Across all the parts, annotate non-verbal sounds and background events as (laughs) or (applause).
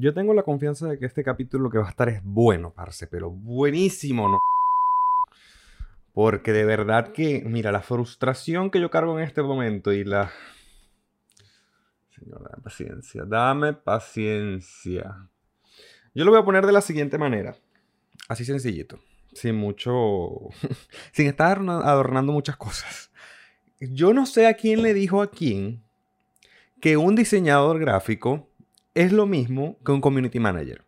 Yo tengo la confianza de que este capítulo que va a estar es bueno, parce, pero buenísimo, ¿no? Porque de verdad que, mira, la frustración que yo cargo en este momento y la... Señor, dame paciencia, dame paciencia. Yo lo voy a poner de la siguiente manera. Así sencillito. Sin mucho... (laughs) sin estar adornando muchas cosas. Yo no sé a quién le dijo a quién que un diseñador gráfico es lo mismo que un community manager.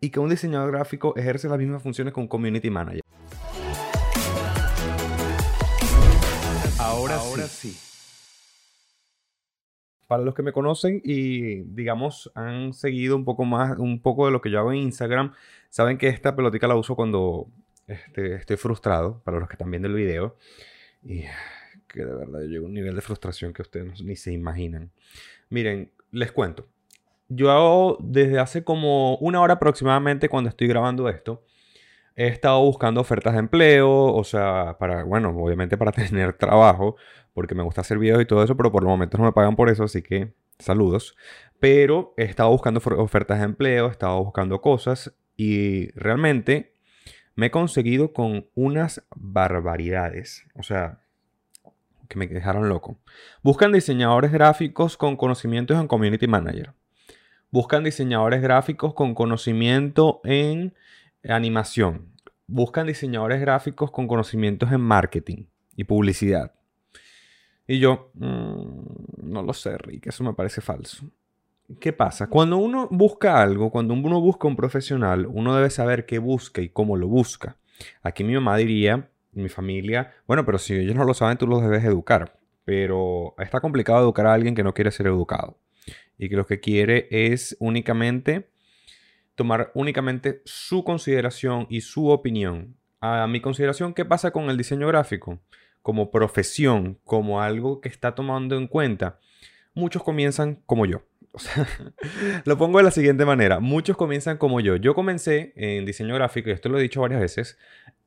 Y que un diseñador gráfico ejerce las mismas funciones que un community manager. Ahora, sí. Para los que me conocen y digamos han seguido un poco más, un poco de lo que yo hago en Instagram, saben que esta pelotica la uso cuando este, estoy frustrado, para los que están viendo el video. Y que de verdad llego a un nivel de frustración que ustedes ni se imaginan. Miren, les cuento. Yo hago desde hace como una hora aproximadamente cuando estoy grabando esto. He estado buscando ofertas de empleo, o sea, para, bueno, obviamente para (laughs) tener trabajo, porque me gusta hacer videos y todo eso, pero por el momento no me pagan por eso, así que saludos. Pero he estado buscando ofertas de empleo, he estado buscando cosas y realmente me he conseguido con unas barbaridades. O sea, que me dejaron loco. Buscan diseñadores gráficos con conocimientos en Community Manager. Buscan diseñadores gráficos con conocimiento en animación. Buscan diseñadores gráficos con conocimientos en marketing y publicidad. Y yo, mm, no lo sé, Rick, eso me parece falso. ¿Qué pasa? Cuando uno busca algo, cuando uno busca un profesional, uno debe saber qué busca y cómo lo busca. Aquí mi mamá diría, mi familia, bueno, pero si ellos no lo saben, tú los debes educar. Pero está complicado educar a alguien que no quiere ser educado. Y que lo que quiere es únicamente tomar únicamente su consideración y su opinión. A mi consideración, ¿qué pasa con el diseño gráfico? Como profesión, como algo que está tomando en cuenta. Muchos comienzan como yo. (laughs) lo pongo de la siguiente manera. Muchos comienzan como yo. Yo comencé en diseño gráfico, y esto lo he dicho varias veces,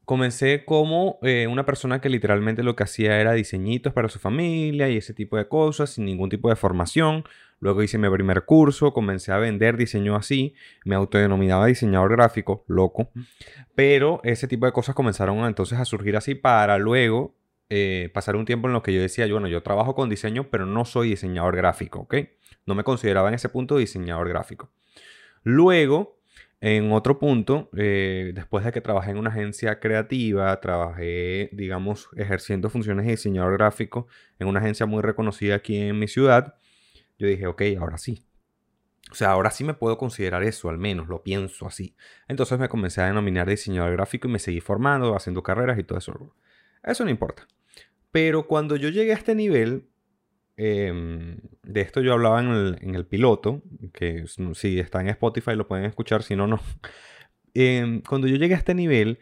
comencé como eh, una persona que literalmente lo que hacía era diseñitos para su familia y ese tipo de cosas, sin ningún tipo de formación. Luego hice mi primer curso, comencé a vender diseño así, me autodenominaba diseñador gráfico, loco. Pero ese tipo de cosas comenzaron entonces a surgir así para luego eh, pasar un tiempo en lo que yo decía, bueno, yo trabajo con diseño, pero no soy diseñador gráfico, ¿ok? No me consideraba en ese punto diseñador gráfico. Luego en otro punto, eh, después de que trabajé en una agencia creativa, trabajé, digamos, ejerciendo funciones de diseñador gráfico en una agencia muy reconocida aquí en mi ciudad, yo dije, ok, ahora sí. O sea, ahora sí me puedo considerar eso, al menos, lo pienso así. Entonces me comencé a denominar diseñador gráfico y me seguí formando, haciendo carreras y todo eso. Eso no importa. Pero cuando yo llegué a este nivel, Em, de esto yo hablaba en el, piloto, que si está en Spotify lo pueden escuchar, si no, no. Em, cuando yo llegué a este nivel,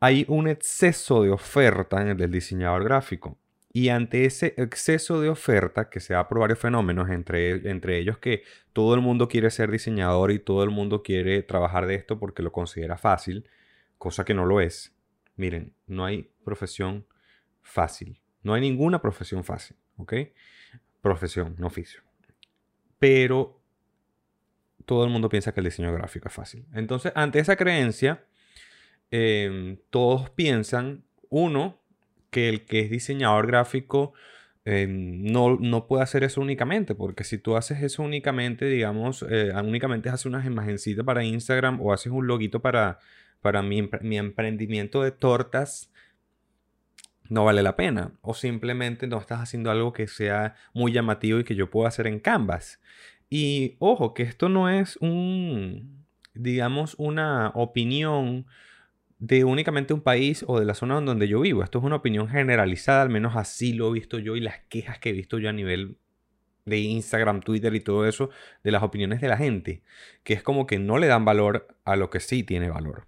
hay un exceso de oferta en el del diseñador gráfico. Y ante ese exceso de oferta, que se da por varios fenómenos, entre, entre ellos que todo el mundo quiere ser diseñador y todo el mundo quiere trabajar de esto porque lo considera fácil, cosa que no lo es. Miren, no hay profesión fácil. No hay ninguna profesión fácil, ¿ok? profesión, no oficio. Pero todo el mundo piensa que el diseño gráfico es fácil. Entonces, ante esa creencia, em, todos piensan, uno, que el que es diseñador gráfico em, no, no, puede hacer eso únicamente, porque si tú haces eso únicamente, digamos, eh, únicamente haces unas imagencitas para Instagram o haces un loguito para, para mi, mi emprendimiento de tortas, no vale la pena. O simplemente no estás haciendo algo que sea muy llamativo y que yo pueda hacer en Canvas. Y ojo, que esto no es un, digamos, una opinión de únicamente un país o de la zona donde yo vivo. Esto es una opinión generalizada, al menos así lo he visto yo y las quejas que he visto yo a nivel de Instagram, Twitter y todo eso, de las opiniones de la gente, que es como que no le dan valor a lo que sí tiene valor.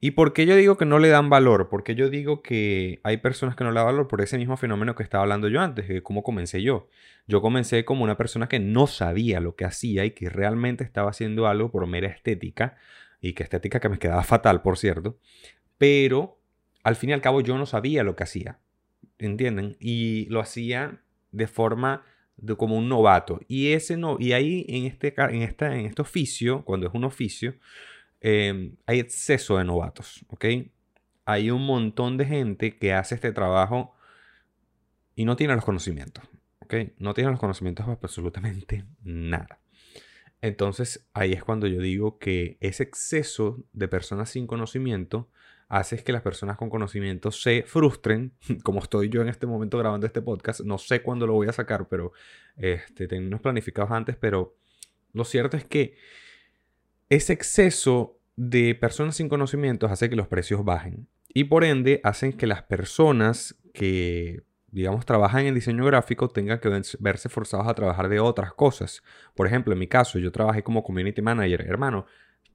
¿Y por qué yo digo que no le dan valor? Porque yo digo que hay personas que no le dan valor por ese mismo fenómeno que estaba hablando yo antes, de cómo comencé yo. Yo comencé como una persona que no sabía lo que hacía y que realmente estaba haciendo algo por mera estética, y que estética que me quedaba fatal, por cierto, pero al fin y al cabo yo no sabía lo que hacía, ¿entienden? Y lo hacía de forma de como un novato. Y, ese no, y ahí en este, en, esta, en este oficio, cuando es un oficio, em, hay exceso de novatos, ¿ok? Hay un montón de gente que hace este trabajo y no tiene los conocimientos, ¿ok? No tiene los conocimientos absolutamente nada. Entonces ahí es cuando yo digo que ese exceso de personas sin conocimiento hace que las personas con conocimiento se frustren, (laughs) como estoy yo en este momento grabando este podcast. No sé cuándo lo voy a sacar, pero este, planificados antes, pero lo cierto es que ese exceso de personas sin conocimientos hace que los precios bajen y por ende hacen que las personas que digamos, trabajan en diseño gráfico tengan que verse forzados a trabajar de otras cosas. Por ejemplo, en mi caso, yo trabajé como community manager. Hermano,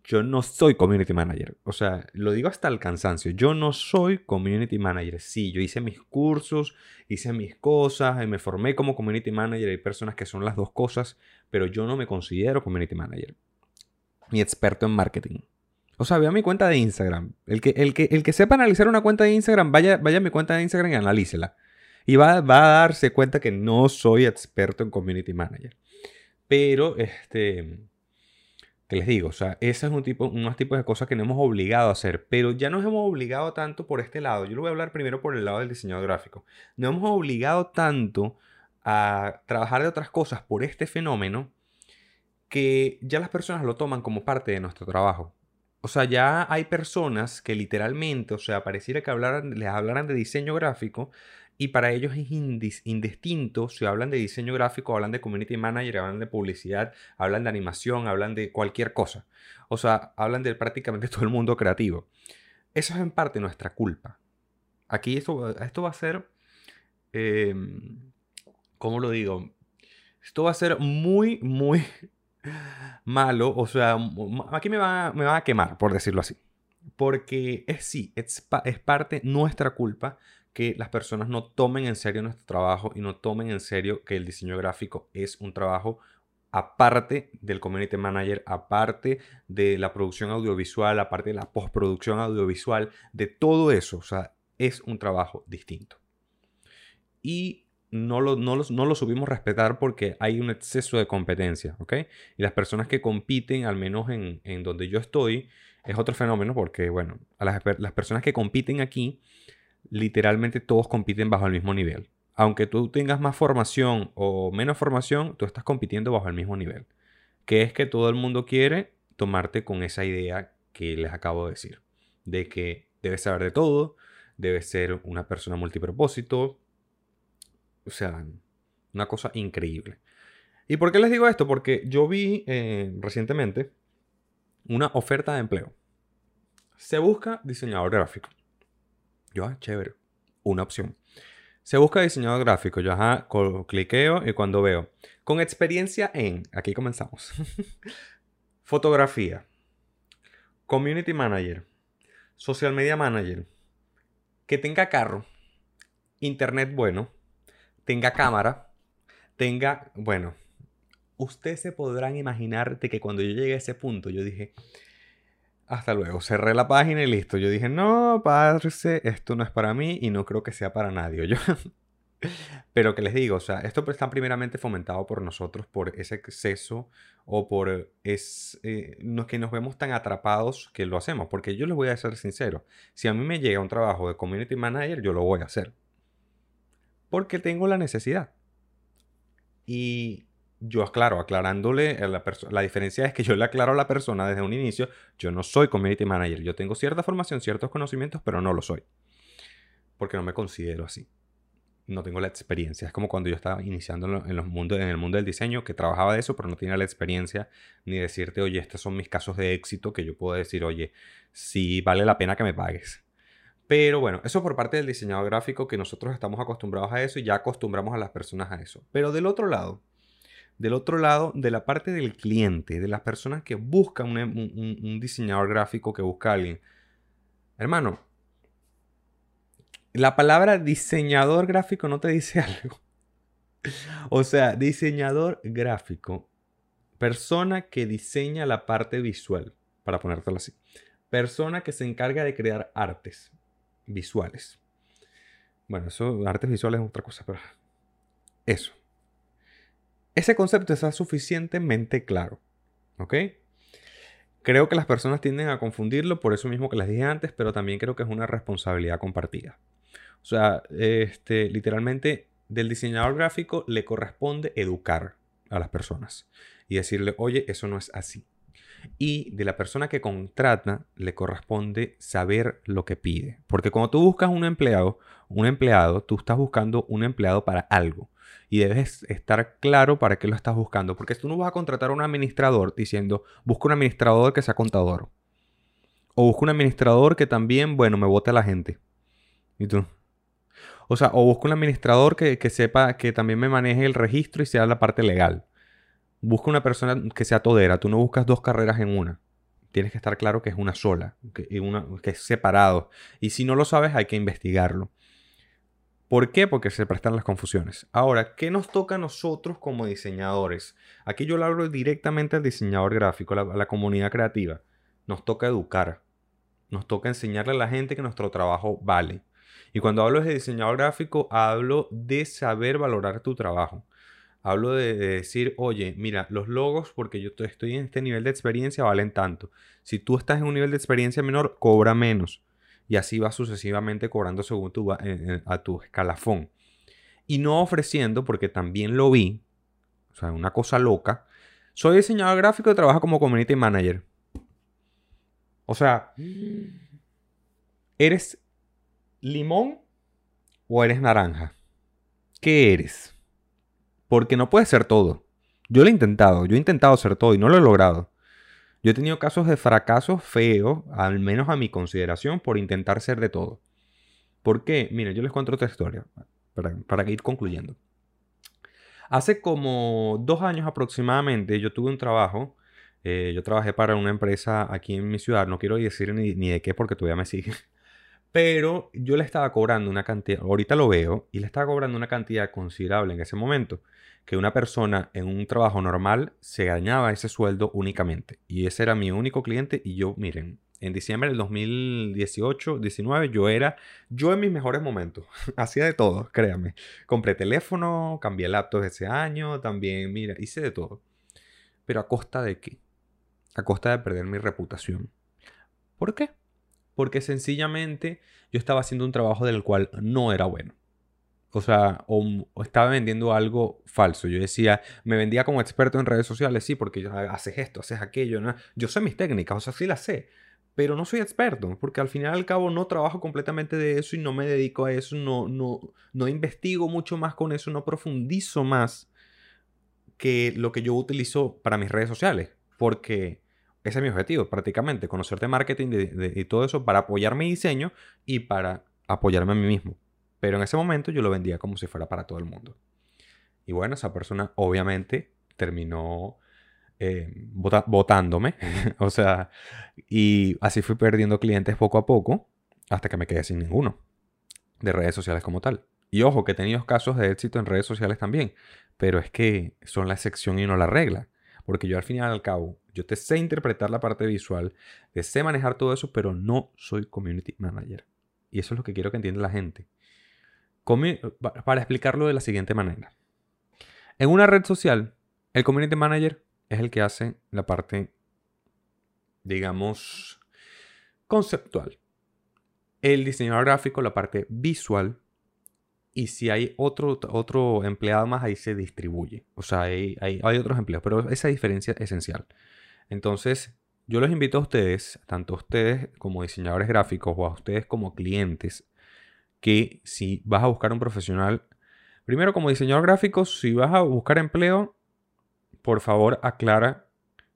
yo no soy community manager. O sea, lo digo hasta el cansancio. Yo no soy community manager. Sí, yo hice mis cursos, hice mis cosas, y me formé como community manager. Hay personas que son las dos cosas, pero yo no me considero community manager. Ni experto en marketing. O sea, vea mi cuenta de Instagram. El que, el que, el que sepa analizar una cuenta de Instagram, vaya, vaya a mi cuenta de Instagram y analícela. Y va, va a darse cuenta que no soy experto en community manager. Pero, este que les digo, o sea, ese es un tipo, unos tipos de cosas que nos hemos obligado a hacer, pero ya nos hemos obligado tanto por este lado. Yo lo voy a hablar primero por el lado del diseñador gráfico. Nos hemos obligado tanto a trabajar de otras cosas por este fenómeno que ya las personas lo toman como parte de nuestro trabajo. O sea, ya hay personas que literalmente, o sea, pareciera que hablaran, les hablaran de diseño gráfico y para ellos es indistinto si hablan de diseño gráfico, hablan de community manager, hablan de publicidad, hablan de animación, hablan de cualquier cosa. O sea, hablan de prácticamente (laughs) todo el mundo creativo. Eso es en parte nuestra culpa. Aquí esto, esto va a ser, em, ¿cómo lo digo? Esto va a ser muy, muy (laughs) malo. O sea, aquí me va, me va a quemar, por decirlo así. Porque es sí, es, es parte nuestra culpa que las personas no tomen en serio nuestro trabajo y no tomen en serio que el diseño gráfico es un trabajo aparte del community manager, aparte de la producción audiovisual, aparte de la postproducción audiovisual, de todo eso. O sea, es un trabajo distinto. Y no lo, no no lo subimos respetar porque hay un exceso de competencia, ¿ok? Y las personas que compiten, al menos en, donde yo estoy, es otro fenómeno porque, bueno, a las, las personas que compiten aquí literalmente todos compiten bajo el mismo nivel. Aunque tú tengas más formación o menos formación, tú estás compitiendo bajo el mismo nivel. Que es que todo el mundo quiere tomarte con esa idea que les acabo de decir. De que debes saber de todo, debes ser una persona multipropósito. O sea, una cosa increíble. ¿Y por qué les digo esto? Porque yo vi eh, recientemente una oferta de empleo. Se busca diseñador gráfico. Yo, ah, chévere. Una opción. Se busca diseñador gráfico. Yo, ajá, cliqueo y cuando veo. Con experiencia en. Aquí comenzamos. (laughs) Fotografía. Community manager. Social media manager. Que tenga carro. Internet bueno. Tenga cámara. Tenga. Bueno. Ustedes se podrán imaginar de que cuando yo llegué a ese punto, yo dije hasta luego. Cerré la página y listo. Yo dije, no, parce, esto no es para mí y no creo que sea para nadie. (laughs) Yo. Pero que les digo, o sea, esto está primeramente fomentado por nosotros, por ese exceso o por es, eh, que nos vemos tan atrapados que lo hacemos. Porque yo les voy a ser sincero, si a mí me llega un trabajo de community manager, yo lo voy a hacer. Porque tengo la necesidad. Y yo, claro, aclarándole a la persona, la diferencia es que yo le aclaro a la persona desde un inicio, yo no soy community manager, yo tengo cierta formación, ciertos conocimientos, pero no lo soy. Porque no me considero así. No tengo la experiencia. Es como cuando yo estaba iniciando en, los mundos, en el mundo del diseño, que trabajaba de eso, pero no tenía la experiencia ni decirte, oye, estos son mis casos de éxito, que yo puedo decir, oye, si vale la pena que me pagues. Pero bueno, eso por parte del diseñador gráfico, que nosotros estamos acostumbrados a eso y ya acostumbramos a las personas a eso. Pero del otro lado, del otro lado, de la parte del cliente, de las personas que buscan un, diseñador gráfico, que busca a alguien. Hermano, la palabra diseñador gráfico no te dice (laughs) algo. O sea, diseñador gráfico, persona que diseña la parte visual, para ponértelo así. Persona que se encarga de crear artes visuales. Bueno, eso, artes visuales es otra cosa, pero eso. Ese concepto está suficientemente claro. ¿Ok? Creo que las personas tienden a confundirlo por eso mismo que les dije antes, pero también creo que es una responsabilidad compartida. O sea, este, literalmente del diseñador gráfico le corresponde educar a las personas y decirle, oye, eso no es así. Y de la persona que contrata le corresponde saber lo que pide. Porque cuando tú buscas un empleado, un empleado, tú estás buscando un empleado para algo y debes estar claro para qué lo estás buscando. Porque tú no vas a contratar a un administrador diciendo, busca un administrador que sea contador. O busca un administrador que también, bueno, me vote a la gente. ¿Y tú? O sea, o busca un administrador que, sepa que también me maneje el registro y sea la parte legal. Busca una persona que sea todera. Tú no buscas dos carreras en una. Tienes que estar claro que es una sola, que, una, que es separado. Y si no lo sabes, hay que investigarlo. ¿Por qué? Porque se prestan las confusiones. Ahora, ¿qué nos toca a nosotros como diseñadores? Aquí yo le hablo directamente al diseñador gráfico, a la, comunidad creativa. Nos toca educar. Nos toca enseñarle a la gente que nuestro trabajo vale. Y cuando hablo de diseñador gráfico, hablo de saber valorar tu trabajo. Hablo de, decir, oye, mira, los logos, porque yo estoy en este nivel de experiencia, valen tanto. Si tú estás en un nivel de experiencia menor, cobra menos y así va sucesivamente cobrando según tu, a tu escalafón. Y no ofreciendo, porque también lo vi, o sea, una cosa loca, soy diseñador gráfico y trabajo como community manager. O sea, ¿eres limón o eres naranja? ¿Qué eres? Porque no puedes ser todo. Yo lo he intentado, yo he intentado ser todo y no lo he logrado. Yo he tenido casos de fracasos feos, al menos a mi consideración, por intentar ser de todo. ¿Por qué? Miren, yo les cuento otra historia para, para ir concluyendo. Hace como dos años aproximadamente yo tuve un trabajo. Eh, yo trabajé para una empresa aquí en mi ciudad. No quiero decir ni, ni de qué porque todavía me sigue. (laughs) Pero yo le estaba cobrando una cantidad, ahorita lo veo, y le estaba cobrando una cantidad considerable en ese momento que una persona en un trabajo normal se ganaba ese sueldo únicamente. Y ese era mi único cliente y yo, miren, en diciembre del 2018, 19, yo era yo en mis mejores momentos. (laughs) Hacía de todo, créanme. Compré teléfono, cambié laptop ese año, también, mira, hice de todo. Pero a costa de qué? A costa de perder mi reputación. ¿Por qué? Porque sencillamente yo estaba haciendo un trabajo del cual no era bueno o sea, o, estaba vendiendo algo falso. Yo decía, me vendía como experto en redes sociales, sí, porque haces esto, haces aquello. ¿no? Yo sé mis técnicas, o sea, sí las sé, pero no soy experto, porque al final al cabo no trabajo completamente de eso y no me dedico a eso, no, no, no investigo mucho más con eso, no profundizo más que lo que yo utilizo para mis redes sociales, porque ese es mi objetivo, prácticamente, conocerte marketing y todo eso para apoyar mi diseño y para apoyarme a mí mismo. Pero en ese momento yo lo vendía como si fuera para todo el mundo. Y bueno, esa persona obviamente terminó eh, votándome. (laughs) o sea, y así fui perdiendo clientes poco a poco hasta que me quedé sin ninguno de redes sociales como tal. Y ojo, que he tenido casos de éxito en redes sociales también, pero es que son la excepción y no la regla. Porque yo al final al cabo, yo te sé interpretar la parte visual, te sé manejar todo eso, pero no soy community manager. Y eso es lo que quiero que entienda la gente para explicarlo de la siguiente manera. En una red social, el community manager es el que hace la parte, digamos, conceptual. El diseñador gráfico, la parte visual. Y si hay otro, otro empleado más, ahí se distribuye. O sea, hay, hay, hay otros empleados, pero esa diferencia es esencial. Entonces, yo los invito a ustedes, tanto a ustedes como diseñadores gráficos o a ustedes como clientes, que si vas a buscar un profesional, primero como diseñador gráfico, si vas a buscar empleo, por favor aclara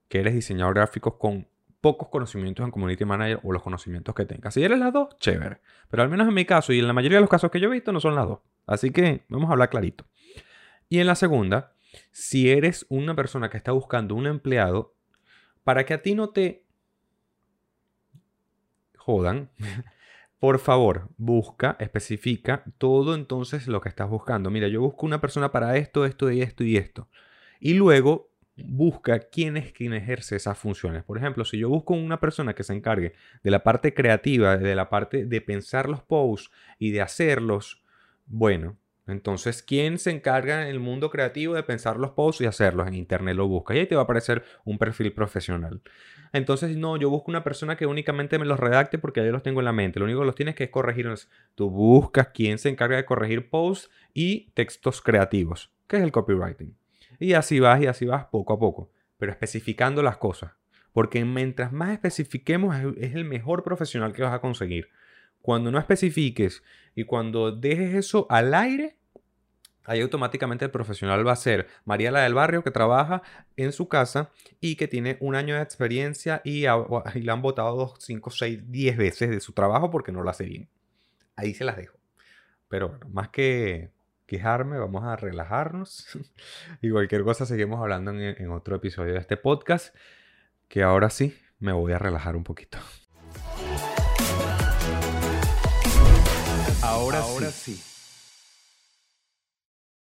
que eres diseñador gráfico con pocos conocimientos en Community Manager o los conocimientos que tengas. Si eres las dos, chévere. Pero al menos en mi caso y en la mayoría de los casos que yo he visto no son las dos. Así que vamos a hablar clarito. Y en la segunda, si eres una persona que está buscando un empleado, para que a ti no te jodan, (laughs) por favor, busca, especifica todo entonces lo que estás buscando. Mira, yo busco una persona para esto, esto y esto y esto. Y luego busca quién es quien ejerce esas funciones. Por ejemplo, si yo busco una persona que se encargue de la parte creativa, de la parte de pensar los posts y de hacerlos, bueno, Entonces, ¿quién se encarga en el mundo creativo de pensar los posts y hacerlos? En internet lo busca y ahí te va a aparecer un perfil profesional. Entonces, no, yo busco una persona que únicamente me los redacte porque ya los tengo en la mente. Lo único que los tienes que es corregir. Tú buscas quién se encarga de corregir posts y textos creativos, que es el copywriting. Y así vas y así vas poco a poco, pero especificando las cosas. Porque mientras más especifiquemos es el mejor profesional que vas a conseguir. Cuando no especifiques y cuando dejes eso al aire, ahí automáticamente el profesional va a ser Mariela del Barrio que trabaja en su casa y que tiene un año de experiencia y, le han votado 2, 5, 6, 10 veces de su trabajo porque no lo hace bien. Ahí se las dejo. Pero bueno, más que quejarme, vamos a relajarnos. (laughs) y cualquier cosa seguimos hablando en, en otro episodio de este podcast, que ahora sí me voy a relajar un poquito. Ahora, sí.